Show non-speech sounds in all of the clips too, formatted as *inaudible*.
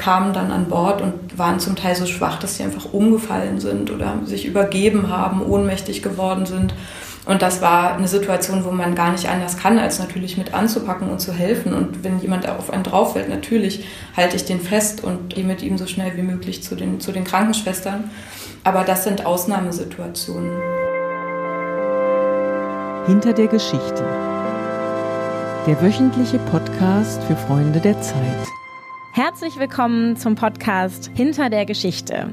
kamen dann an Bord und waren zum Teil so schwach, dass sie einfach umgefallen sind oder sich übergeben haben, ohnmächtig geworden sind. Und das war eine Situation, wo man gar nicht anders kann, als natürlich mit anzupacken und zu helfen. Und wenn jemand auf einen drauf fällt, natürlich halte ich den fest und gehe mit ihm so schnell wie möglich zu den, zu den Krankenschwestern. Aber das sind Ausnahmesituationen. Hinter der Geschichte. Der wöchentliche Podcast für Freunde der Zeit. Herzlich willkommen zum Podcast Hinter der Geschichte.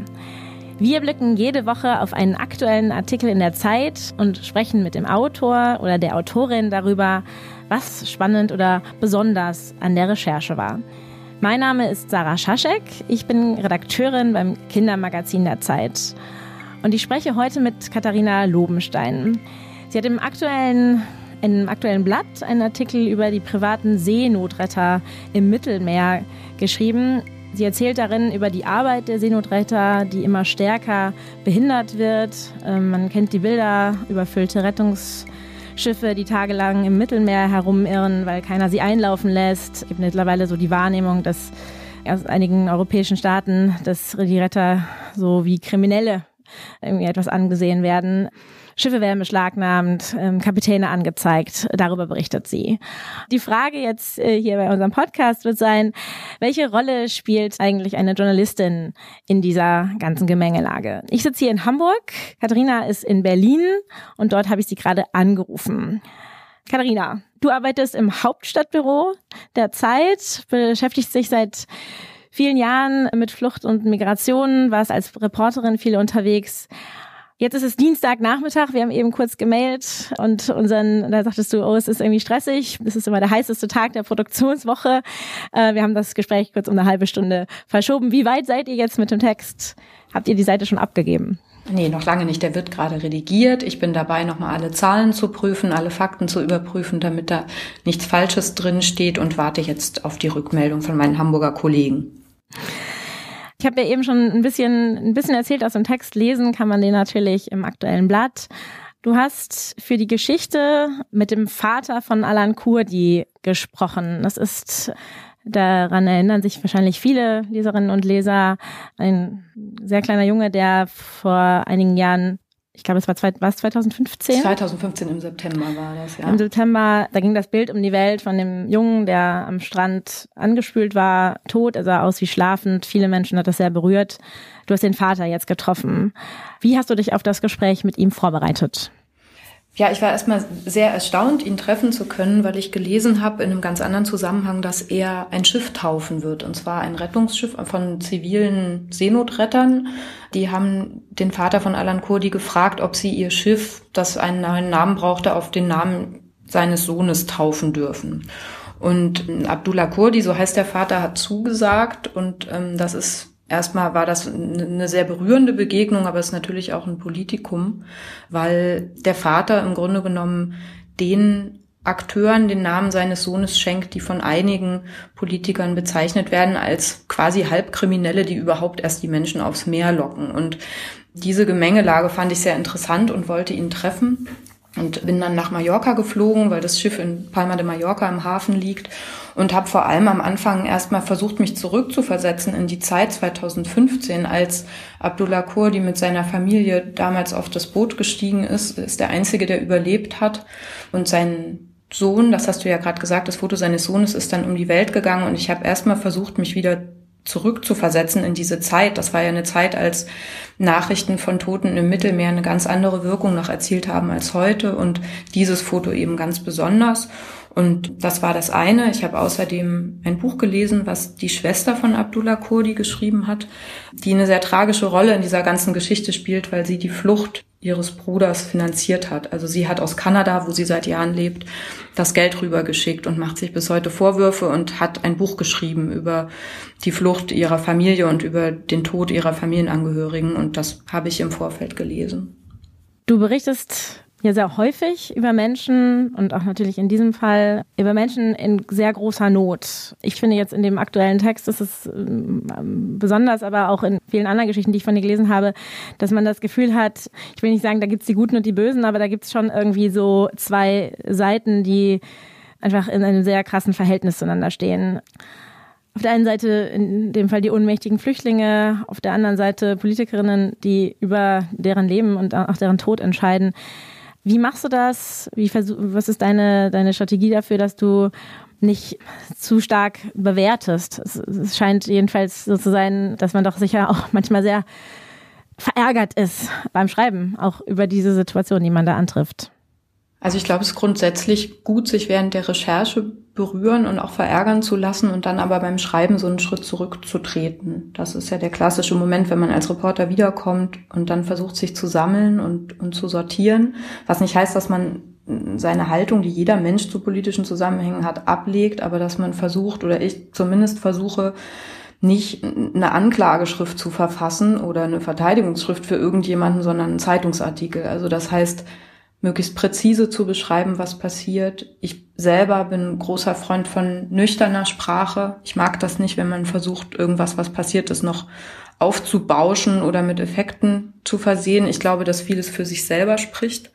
Wir blicken jede Woche auf einen aktuellen Artikel in der Zeit und sprechen mit dem Autor oder der Autorin darüber, was spannend oder besonders an der Recherche war. Mein Name ist Sarah Schaschek, ich bin Redakteurin beim Kindermagazin der Zeit und ich spreche heute mit Katharina Lobenstein. Sie hat im aktuellen im aktuellen Blatt einen Artikel über die privaten Seenotretter im Mittelmeer geschrieben. Sie erzählt darin über die Arbeit der Seenotretter, die immer stärker behindert wird. Ähm, man kennt die Bilder, überfüllte Rettungsschiffe, die tagelang im Mittelmeer herumirren, weil keiner sie einlaufen lässt. Es gibt mittlerweile so die Wahrnehmung, dass aus einigen europäischen Staaten, dass die Retter so wie Kriminelle irgendwie etwas angesehen werden. Schiffe werden beschlagnahmt, ähm, Kapitäne angezeigt. Darüber berichtet sie. Die Frage jetzt äh, hier bei unserem Podcast wird sein, welche Rolle spielt eigentlich eine Journalistin in dieser ganzen Gemengelage? Ich sitze hier in Hamburg, Katharina ist in Berlin und dort habe ich sie gerade angerufen. Katharina, du arbeitest im Hauptstadtbüro der Zeit, beschäftigst dich seit vielen Jahren mit Flucht und Migration, warst als Reporterin viel unterwegs. Jetzt ist es Dienstagnachmittag, wir haben eben kurz gemailt und unseren, da sagtest du, oh, es ist irgendwie stressig, das ist immer der heißeste Tag der Produktionswoche. Äh, wir haben das Gespräch kurz um eine halbe Stunde verschoben. Wie weit seid ihr jetzt mit dem Text? Habt ihr die Seite schon abgegeben? Nee, noch lange nicht. Der wird gerade redigiert. Ich bin dabei, nochmal alle Zahlen zu prüfen, alle Fakten zu überprüfen, damit da nichts Falsches drin steht und warte jetzt auf die Rückmeldung von meinen Hamburger Kollegen. Ich habe ja eben schon ein bisschen, ein bisschen erzählt aus dem Text. Lesen kann man den natürlich im aktuellen Blatt. Du hast für die Geschichte mit dem Vater von Alan Kurdi gesprochen. Das ist, daran erinnern sich wahrscheinlich viele Leserinnen und Leser, ein sehr kleiner Junge, der vor einigen Jahren ich glaube, es war, zwei, war es 2015? 2015 im September war das, ja. Im September, da ging das Bild um die Welt von dem Jungen, der am Strand angespült war, tot, er sah aus wie schlafend. Viele Menschen hat das sehr berührt. Du hast den Vater jetzt getroffen. Wie hast du dich auf das Gespräch mit ihm vorbereitet? Ja, ich war erstmal sehr erstaunt, ihn treffen zu können, weil ich gelesen habe in einem ganz anderen Zusammenhang, dass er ein Schiff taufen wird. Und zwar ein Rettungsschiff von zivilen Seenotrettern. Die haben den Vater von Alan Kurdi gefragt, ob sie ihr Schiff, das einen neuen Namen brauchte, auf den Namen seines Sohnes taufen dürfen. Und Abdullah Kurdi, so heißt der Vater, hat zugesagt. Und ähm, das ist Erstmal war das eine sehr berührende Begegnung, aber es ist natürlich auch ein Politikum, weil der Vater im Grunde genommen den Akteuren den Namen seines Sohnes schenkt, die von einigen Politikern bezeichnet werden als quasi Halbkriminelle, die überhaupt erst die Menschen aufs Meer locken. Und diese Gemengelage fand ich sehr interessant und wollte ihn treffen und bin dann nach Mallorca geflogen, weil das Schiff in Palma de Mallorca im Hafen liegt. Und habe vor allem am Anfang erstmal versucht, mich zurückzuversetzen in die Zeit 2015, als Abdullah Kurdi mit seiner Familie damals auf das Boot gestiegen ist, ist der einzige, der überlebt hat. Und sein Sohn, das hast du ja gerade gesagt, das Foto seines Sohnes ist dann um die Welt gegangen. Und ich habe erstmal versucht, mich wieder zurückzuversetzen in diese Zeit. Das war ja eine Zeit, als Nachrichten von Toten im Mittelmeer eine ganz andere Wirkung noch erzielt haben als heute und dieses Foto eben ganz besonders. Und das war das eine. Ich habe außerdem ein Buch gelesen, was die Schwester von Abdullah Kurdi geschrieben hat, die eine sehr tragische Rolle in dieser ganzen Geschichte spielt, weil sie die Flucht ihres Bruders finanziert hat. Also sie hat aus Kanada, wo sie seit Jahren lebt, das Geld rübergeschickt und macht sich bis heute Vorwürfe und hat ein Buch geschrieben über die Flucht ihrer Familie und über den Tod ihrer Familienangehörigen. Und das habe ich im Vorfeld gelesen. Du berichtest ja sehr häufig über Menschen und auch natürlich in diesem Fall über Menschen in sehr großer Not. Ich finde jetzt in dem aktuellen Text ist es ähm, besonders, aber auch in vielen anderen Geschichten, die ich von dir gelesen habe, dass man das Gefühl hat, ich will nicht sagen, da gibt's die Guten und die Bösen, aber da gibt's schon irgendwie so zwei Seiten, die einfach in einem sehr krassen Verhältnis zueinander stehen. auf der einen Seite in dem Fall die ohnmächtigen Flüchtlinge, auf der anderen Seite Politikerinnen, die über deren Leben und auch deren Tod entscheiden. Wie machst du das? Wie versuch, was ist deine, deine Strategie dafür, dass du nicht zu stark bewertest? Es, es scheint jedenfalls so zu sein, dass man doch sicher auch *laughs* manchmal sehr verärgert ist beim Schreiben, auch über diese Situation, die man da antrifft. Also ich glaube, es ist grundsätzlich gut, sich während der Recherche berühren und auch verärgern zu lassen und dann aber beim Schreiben so einen Schritt zurückzutreten. Das ist ja der klassische Moment, wenn man als Reporter wiederkommt und dann versucht, sich zu sammeln und, und zu sortieren. Was nicht heißt, dass man seine Haltung, die jeder Mensch zu politischen Zusammenhängen hat, ablegt, aber dass man versucht, oder ich zumindest versuche, nicht eine Anklageschrift zu verfassen oder eine Verteidigungsschrift für irgendjemanden, sondern einen Zeitungsartikel. Also das heißt, möglichst präzise zu beschreiben, was passiert. Ich selber bin großer Freund von nüchterner Sprache. Ich mag das nicht, wenn man versucht, irgendwas, was passiert ist, noch aufzubauschen oder mit Effekten zu versehen. Ich glaube, dass vieles für sich selber spricht.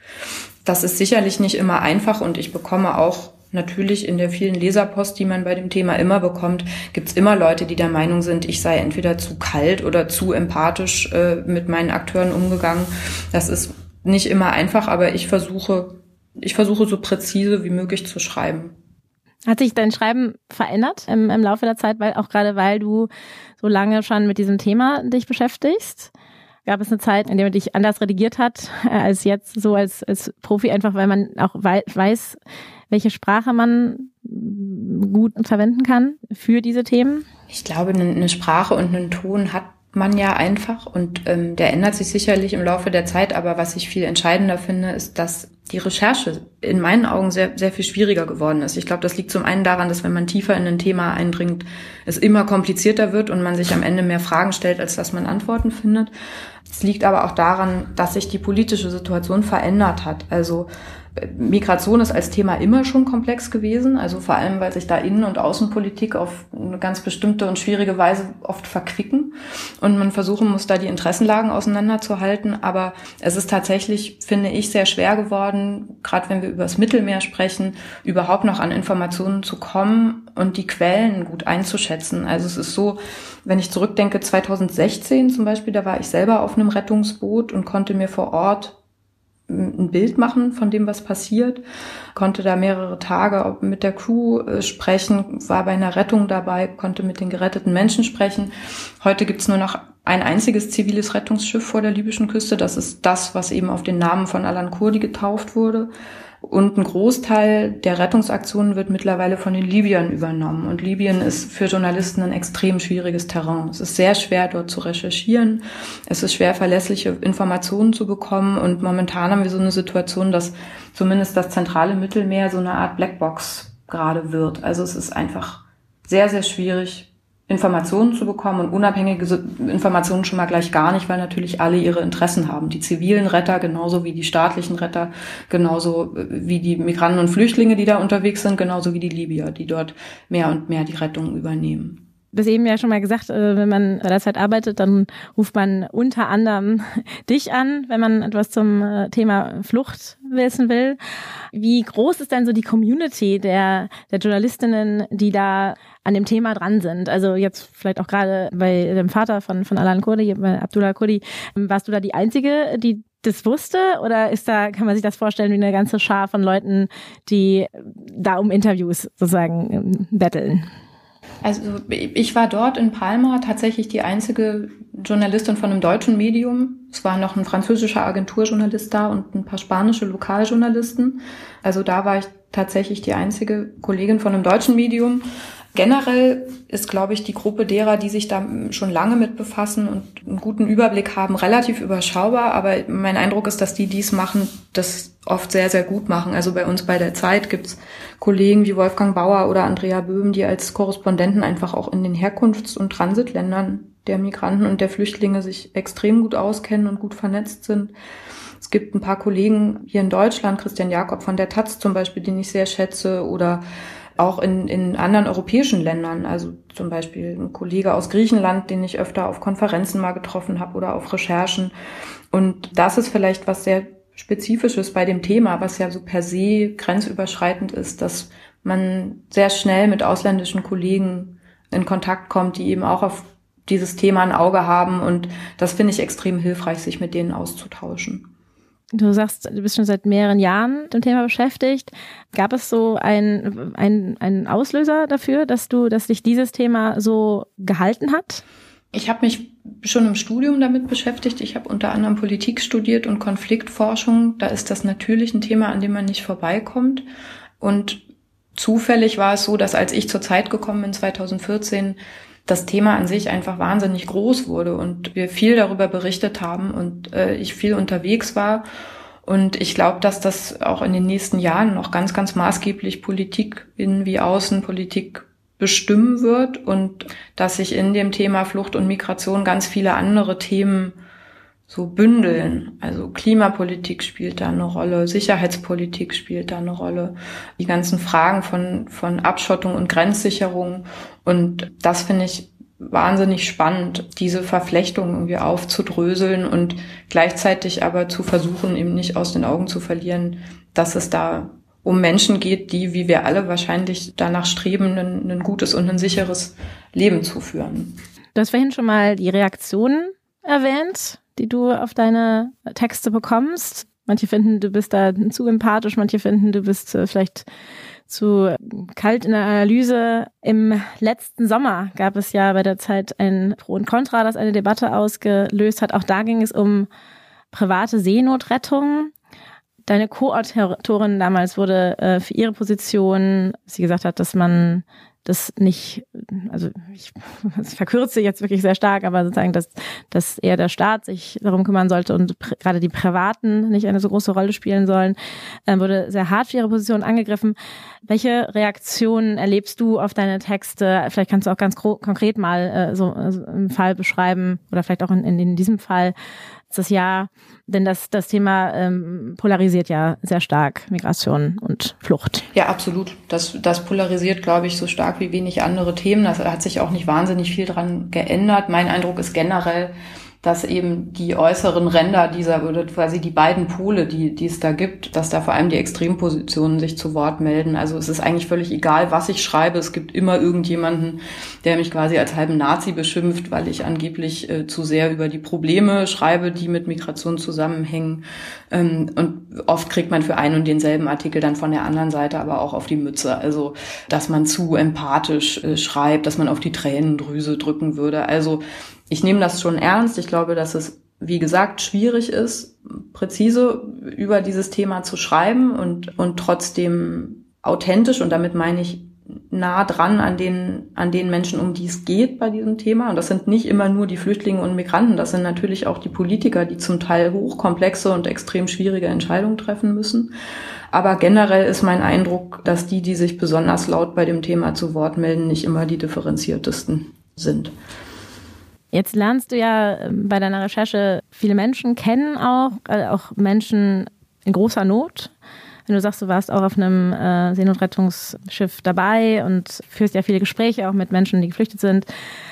Das ist sicherlich nicht immer einfach und ich bekomme auch natürlich in der vielen Leserpost, die man bei dem Thema immer bekommt, gibt's immer Leute, die der Meinung sind, ich sei entweder zu kalt oder zu empathisch äh, mit meinen Akteuren umgegangen. Das ist nicht immer einfach, aber ich versuche, ich versuche so präzise wie möglich zu schreiben. Hat sich dein Schreiben verändert im, im Laufe der Zeit, weil auch gerade weil du so lange schon mit diesem Thema dich beschäftigst? Gab es eine Zeit, in der man dich anders redigiert hat äh, als jetzt so als, als Profi, einfach weil man auch weiß, welche Sprache man gut verwenden kann für diese Themen? Ich glaube, eine Sprache und einen Ton hat man ja einfach und ähm, der ändert sich sicherlich im Laufe der Zeit, aber was ich viel entscheidender finde, ist, dass die Recherche in meinen Augen sehr, sehr viel schwieriger geworden ist. Ich glaube, das liegt zum einen daran, dass wenn man tiefer in ein Thema eindringt, es immer komplizierter wird und man sich am Ende mehr Fragen stellt, als dass man Antworten findet. Es liegt aber auch daran, dass sich die politische Situation verändert hat. Also Migration ist als Thema immer schon komplex gewesen, also vor allem, weil sich da Innen- und Außenpolitik auf eine ganz bestimmte und schwierige Weise oft verquicken und man versuchen muss, da die Interessenlagen auseinanderzuhalten. Aber es ist tatsächlich, finde ich, sehr schwer geworden, gerade wenn wir über das Mittelmeer sprechen, überhaupt noch an Informationen zu kommen und die Quellen gut einzuschätzen. Also es ist so, wenn ich zurückdenke, 2016 zum Beispiel, da war ich selber auf einem Rettungsboot und konnte mir vor Ort ein Bild machen von dem, was passiert, konnte da mehrere Tage mit der Crew äh, sprechen, war bei einer Rettung dabei, konnte mit den geretteten Menschen sprechen. Heute gibt's nur noch ein einziges ziviles Rettungsschiff vor der libyschen Küste. Das ist das, was eben auf den Namen von Alan Kurdi getauft wurde. Und ein Großteil der Rettungsaktionen wird mittlerweile von den Libyern übernommen. Und Libyen ist für Journalisten ein extrem schwieriges Terrain. Es ist sehr schwer, dort zu recherchieren. Es ist schwer, verlässliche Informationen zu bekommen. Und momentan haben wir so eine Situation, dass zumindest das zentrale Mittelmeer so eine Art Blackbox gerade wird. Also es ist einfach sehr, sehr schwierig, Informationen zu bekommen und unabhängige Informationen schon mal gleich gar nicht, weil natürlich alle ihre Interessen haben. Die zivilen Retter genauso wie die staatlichen Retter, genauso äh, wie die Migranten und Flüchtlinge, die da unterwegs sind, genauso wie die Libyer, die dort mehr und mehr die Rettung übernehmen das eben ja schon mal gesagt, äh, wenn man bei der Zeit arbeitet, dann ruft man unter anderem *laughs* dich an, wenn man etwas zum äh, Thema Flucht wissen will. Wie groß ist denn so die Community der, der Journalistinnen, die da an dem Thema dran sind? Also jetzt vielleicht auch gerade bei dem Vater von, von Alan Kurdi, Abdullah Kurdi, warst du da die Einzige, die das wusste? Oder ist da, kann man sich das vorstellen, wie eine ganze Schar von Leuten, die da um Interviews sozusagen ähm, betteln? Also ich war dort in Palma tatsächlich die einzige Journalistin von einem deutschen Medium. Es war noch ein französischer Agenturjournalist da und ein paar spanische Lokaljournalisten. Also da war ich tatsächlich die einzige Kollegin von einem deutschen Medium. Generell ist, glaube ich, die Gruppe derer, die sich da schon lange mit befassen und einen guten Überblick haben, relativ überschaubar. Aber mein Eindruck ist, dass die dies machen, das oft sehr, sehr gut machen. Also bei uns bei der Zeit gibt's Kollegen wie Wolfgang Bauer oder Andrea Böhm, die als Korrespondenten einfach auch in den Herkunfts- und Transitländern der Migranten und der Flüchtlinge sich extrem gut auskennen und gut vernetzt sind. Es gibt ein paar Kollegen hier in Deutschland, Christian Jakob von der Taz zum Beispiel, den ich sehr schätze, oder auch in, in anderen europäischen Ländern, also zum Beispiel ein Kollege aus Griechenland, den ich öfter auf Konferenzen mal getroffen habe oder auf Recherchen. Und das ist vielleicht was sehr Spezifisches bei dem Thema, was ja so per se grenzüberschreitend ist, dass man sehr schnell mit ausländischen Kollegen in Kontakt kommt, die eben auch auf dieses Thema ein Auge haben. Und das finde ich extrem hilfreich, sich mit denen auszutauschen. Du sagst, du bist schon seit mehreren Jahren mit dem Thema beschäftigt. Gab es so einen, einen Auslöser dafür, dass du, dass dich dieses Thema so gehalten hat? Ich habe mich schon im Studium damit beschäftigt. Ich habe unter anderem Politik studiert und Konfliktforschung. Da ist das natürlich ein Thema, an dem man nicht vorbeikommt. Und zufällig war es so, dass als ich zur Zeit gekommen bin, 2014, das Thema an sich einfach wahnsinnig groß wurde und wir viel darüber berichtet haben und äh, ich viel unterwegs war. Und ich glaube, dass das auch in den nächsten Jahren noch ganz, ganz maßgeblich Politik innen wie Außenpolitik bestimmen wird und dass sich in dem Thema Flucht und Migration ganz viele andere Themen so bündeln. Also Klimapolitik spielt da eine Rolle, Sicherheitspolitik spielt da eine Rolle, die ganzen Fragen von, von Abschottung und Grenzsicherung. Und das finde ich wahnsinnig spannend, diese Verflechtung irgendwie aufzudröseln und gleichzeitig aber zu versuchen, eben nicht aus den Augen zu verlieren, dass es da um Menschen geht, die, wie wir alle wahrscheinlich danach streben, ein, ein gutes und ein sicheres Leben zu führen. Du hast vorhin schon mal die Reaktionen erwähnt, die du auf deine Texte bekommst. Manche finden, du bist da zu empathisch, manche finden, du bist äh, vielleicht zu kalt in der Analyse. Im letzten Sommer gab es ja bei der Zeit ein Pro und Contra, das eine Debatte ausgelöst hat. Auch da ging es um private Seenotrettung. Deine Co-Autorin damals wurde äh, für ihre Position, sie gesagt hat, dass man das nicht, also ich, *laughs* verkürze jetzt wirklich sehr stark, aber sozusagen, dass, dass eher der Staat sich darum kümmern sollte und gerade die Privaten nicht eine so große Rolle spielen sollen, äh, wurde sehr hart für ihre Position angegriffen. Welche Reaktionen erlebst du auf deine Texte? Vielleicht kannst du auch ganz konkret mal äh, so also einen Fall beschreiben oder vielleicht auch in, in diesem Fall das Jahr, denn das, das Thema ähm, polarisiert ja sehr stark Migration und Flucht. Ja, absolut. Das, das polarisiert, glaube ich, so stark wie wenig andere Themen. Da hat sich auch nicht wahnsinnig viel dran geändert. Mein Eindruck ist generell, dass eben die äußeren Ränder dieser, oder quasi die beiden Pole, die, die es da gibt, dass da vor allem die Extrempositionen sich zu Wort melden. Also es ist eigentlich völlig egal, was ich schreibe. Es gibt immer irgendjemanden, der mich quasi als halben Nazi beschimpft, weil ich angeblich äh, zu sehr über die Probleme schreibe, die mit Migration zusammenhängen. Ähm, und oft kriegt man für einen und denselben Artikel dann von der anderen Seite aber auch auf die Mütze. Also, dass man zu empathisch äh, schreibt, dass man auf die Tränendrüse drücken würde. Also ich nehme das schon ernst. Ich glaube, dass es, wie gesagt, schwierig ist, präzise über dieses Thema zu schreiben und, und trotzdem authentisch. Und damit meine ich nah dran an den, an den Menschen, um die es geht bei diesem Thema. Und das sind nicht immer nur die Flüchtlinge und Migranten, das sind natürlich auch die Politiker, die zum Teil hochkomplexe und extrem schwierige Entscheidungen treffen müssen. Aber generell ist mein Eindruck, dass die, die sich besonders laut bei dem Thema zu Wort melden, nicht immer die differenziertesten sind. Jetzt lernst du ja ähm, bei deiner Recherche viele Menschen kennen auch, äh, auch Menschen in großer Not. Wenn du sagst, du warst auch auf einem äh, Seenotrettungsschiff dabei und führst ja viele Gespräche auch mit Menschen, die geflüchtet sind.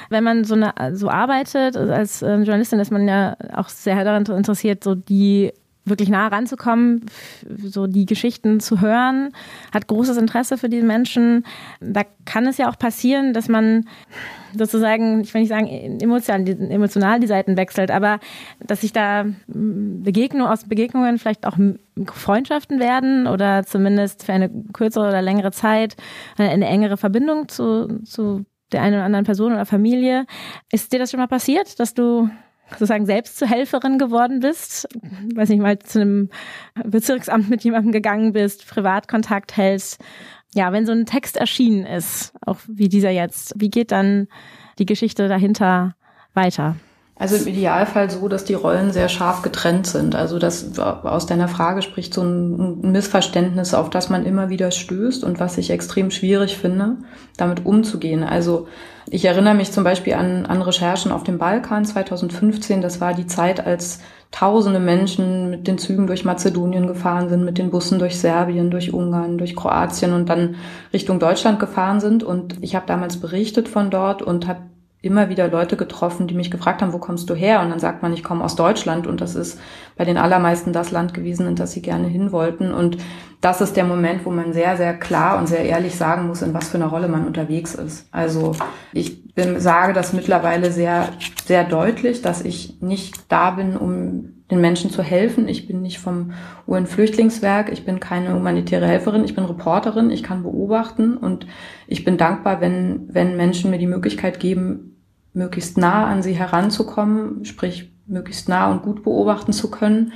Wenn man so, eine, so arbeitet als äh, Journalistin, ist man ja auch sehr daran interessiert, so die wirklich nah ranzukommen, so die Geschichten zu hören, hat großes Interesse für die Menschen. Da kann es ja auch passieren, dass man sozusagen, ich will nicht sagen emotional, emotional die Seiten wechselt, aber dass sich da Begegnungen aus Begegnungen vielleicht auch Freundschaften werden oder zumindest für eine kürzere oder längere Zeit eine, eine engere Verbindung zu, zu der einen oder anderen Person oder Familie. Ist dir das schon mal passiert, dass du sozusagen selbst zur Helferin geworden bist, weiß nicht mal zu einem Bezirksamt mit jemandem gegangen bist, Privatkontakt hältst. Ja, wenn so ein Text erschienen ist, auch wie dieser jetzt, wie geht dann die Geschichte dahinter weiter? Also im Idealfall so, dass die Rollen sehr scharf getrennt sind. Also das aus deiner Frage spricht so ein Missverständnis, auf das man immer wieder stößt und was ich extrem schwierig finde, damit umzugehen. Also ich erinnere mich zum Beispiel an, an Recherchen auf dem Balkan 2015. Das war die Zeit, als tausende Menschen mit den Zügen durch Mazedonien gefahren sind, mit den Bussen durch Serbien, durch Ungarn, durch Kroatien und dann Richtung Deutschland gefahren sind. Und ich habe damals berichtet von dort und habe immer wieder Leute getroffen, die mich gefragt haben, wo kommst du her? Und dann sagt man, ich komme aus Deutschland und das ist bei den allermeisten das Land gewesen, in das sie gerne hin wollten. Und das ist der Moment, wo man sehr, sehr klar und sehr ehrlich sagen muss, in was für einer Rolle man unterwegs ist. Also ich bin, sage das mittlerweile sehr, sehr deutlich, dass ich nicht da bin, um den Menschen zu helfen. Ich bin nicht vom UN-Flüchtlingswerk, ich bin keine humanitäre Helferin, ich bin Reporterin, ich kann beobachten und ich bin dankbar, wenn, wenn Menschen mir die Möglichkeit geben, möglichst nah an sie heranzukommen, sprich möglichst nah und gut beobachten zu können.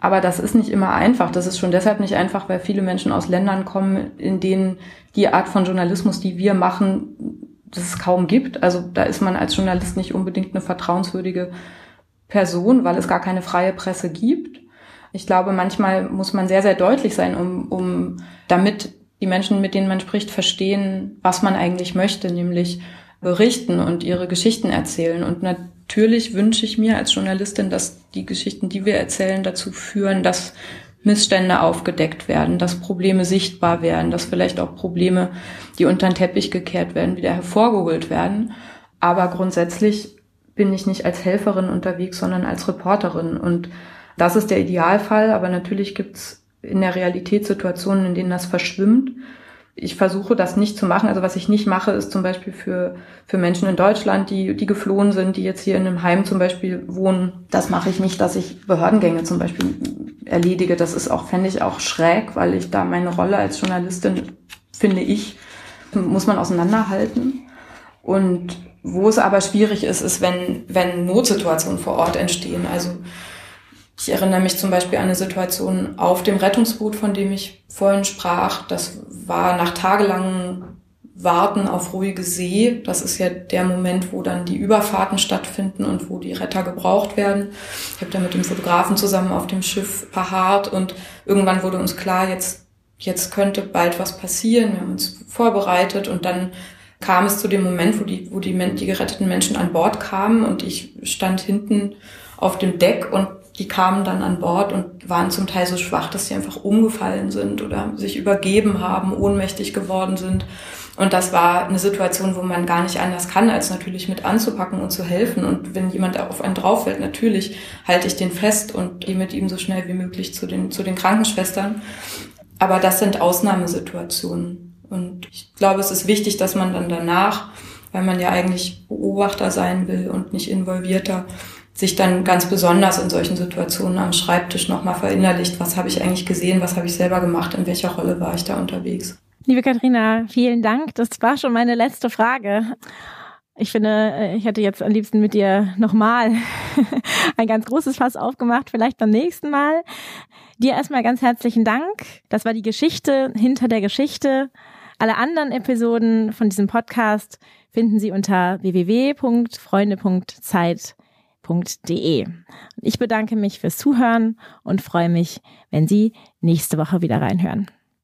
Aber das ist nicht immer einfach. Das ist schon deshalb nicht einfach, weil viele Menschen aus Ländern kommen, in denen die Art von Journalismus, die wir machen, das es kaum gibt. Also da ist man als Journalist nicht unbedingt eine vertrauenswürdige Person, weil es gar keine freie Presse gibt. Ich glaube, manchmal muss man sehr, sehr deutlich sein, um, um damit die Menschen, mit denen man spricht, verstehen, was man eigentlich möchte, nämlich berichten und ihre Geschichten erzählen. Und natürlich wünsche ich mir als Journalistin, dass die Geschichten, die wir erzählen, dazu führen, dass Missstände aufgedeckt werden, dass Probleme sichtbar werden, dass vielleicht auch Probleme, die unter den Teppich gekehrt werden, wieder hervorgeholt werden. Aber grundsätzlich bin ich nicht als Helferin unterwegs, sondern als Reporterin. Und das ist der Idealfall, aber natürlich gibt's in der Realität Situationen, in denen das verschwimmt ich versuche das nicht zu machen. Also was ich nicht mache, ist zum Beispiel für, für Menschen in Deutschland, die, die geflohen sind, die jetzt hier in einem Heim zum Beispiel wohnen. Das mache ich nicht, dass ich Behördengänge zum Beispiel erledige. Das ist auch, fände ich auch schräg, weil ich da meine Rolle als Journalistin, finde ich, muss man auseinanderhalten. Und wo es aber schwierig ist, ist, wenn, wenn Notsituationen vor Ort entstehen. Also ich erinnere mich zum Beispiel an eine Situation auf dem Rettungsboot, von dem ich vorhin sprach. Das war nach tagelangen Warten auf ruhige See. Das ist ja der Moment, wo dann die Überfahrten stattfinden und wo die Retter gebraucht werden. Ich habe da mit dem Fotografen zusammen auf dem Schiff verharrt und irgendwann wurde uns klar, jetzt, jetzt könnte bald was passieren. Wir haben uns vorbereitet und dann kam es zu dem Moment, wo die, wo die, die geretteten Menschen an Bord kamen und ich stand hinten auf dem Deck und die kamen dann an Bord und waren zum Teil so schwach, dass sie einfach umgefallen sind oder sich übergeben haben, ohnmächtig geworden sind. Und das war eine Situation, wo man gar nicht anders kann, als natürlich mit anzupacken und zu helfen. Und wenn jemand auf einen drauffällt, natürlich halte ich den fest und gehe mit ihm so schnell wie möglich zu den, zu den Krankenschwestern. Aber das sind Ausnahmesituationen. Und ich glaube, es ist wichtig, dass man dann danach, weil man ja eigentlich Beobachter sein will und nicht involvierter, sich dann ganz besonders in solchen Situationen am Schreibtisch nochmal verinnerlicht, was habe ich eigentlich gesehen, was habe ich selber gemacht, in welcher Rolle war ich da unterwegs. Liebe Katharina, vielen Dank. Das war schon meine letzte Frage. Ich finde, ich hätte jetzt am liebsten mit dir nochmal *laughs* ein ganz großes Fass aufgemacht, vielleicht beim nächsten Mal. Dir erstmal ganz herzlichen Dank. Das war die Geschichte hinter der Geschichte. Alle anderen Episoden von diesem Podcast finden Sie unter www.freunde.zeit www.ftf.de. Ich bedanke mich fürs Zuhören und freue mich, wenn Sie nächste Woche wieder reinhören.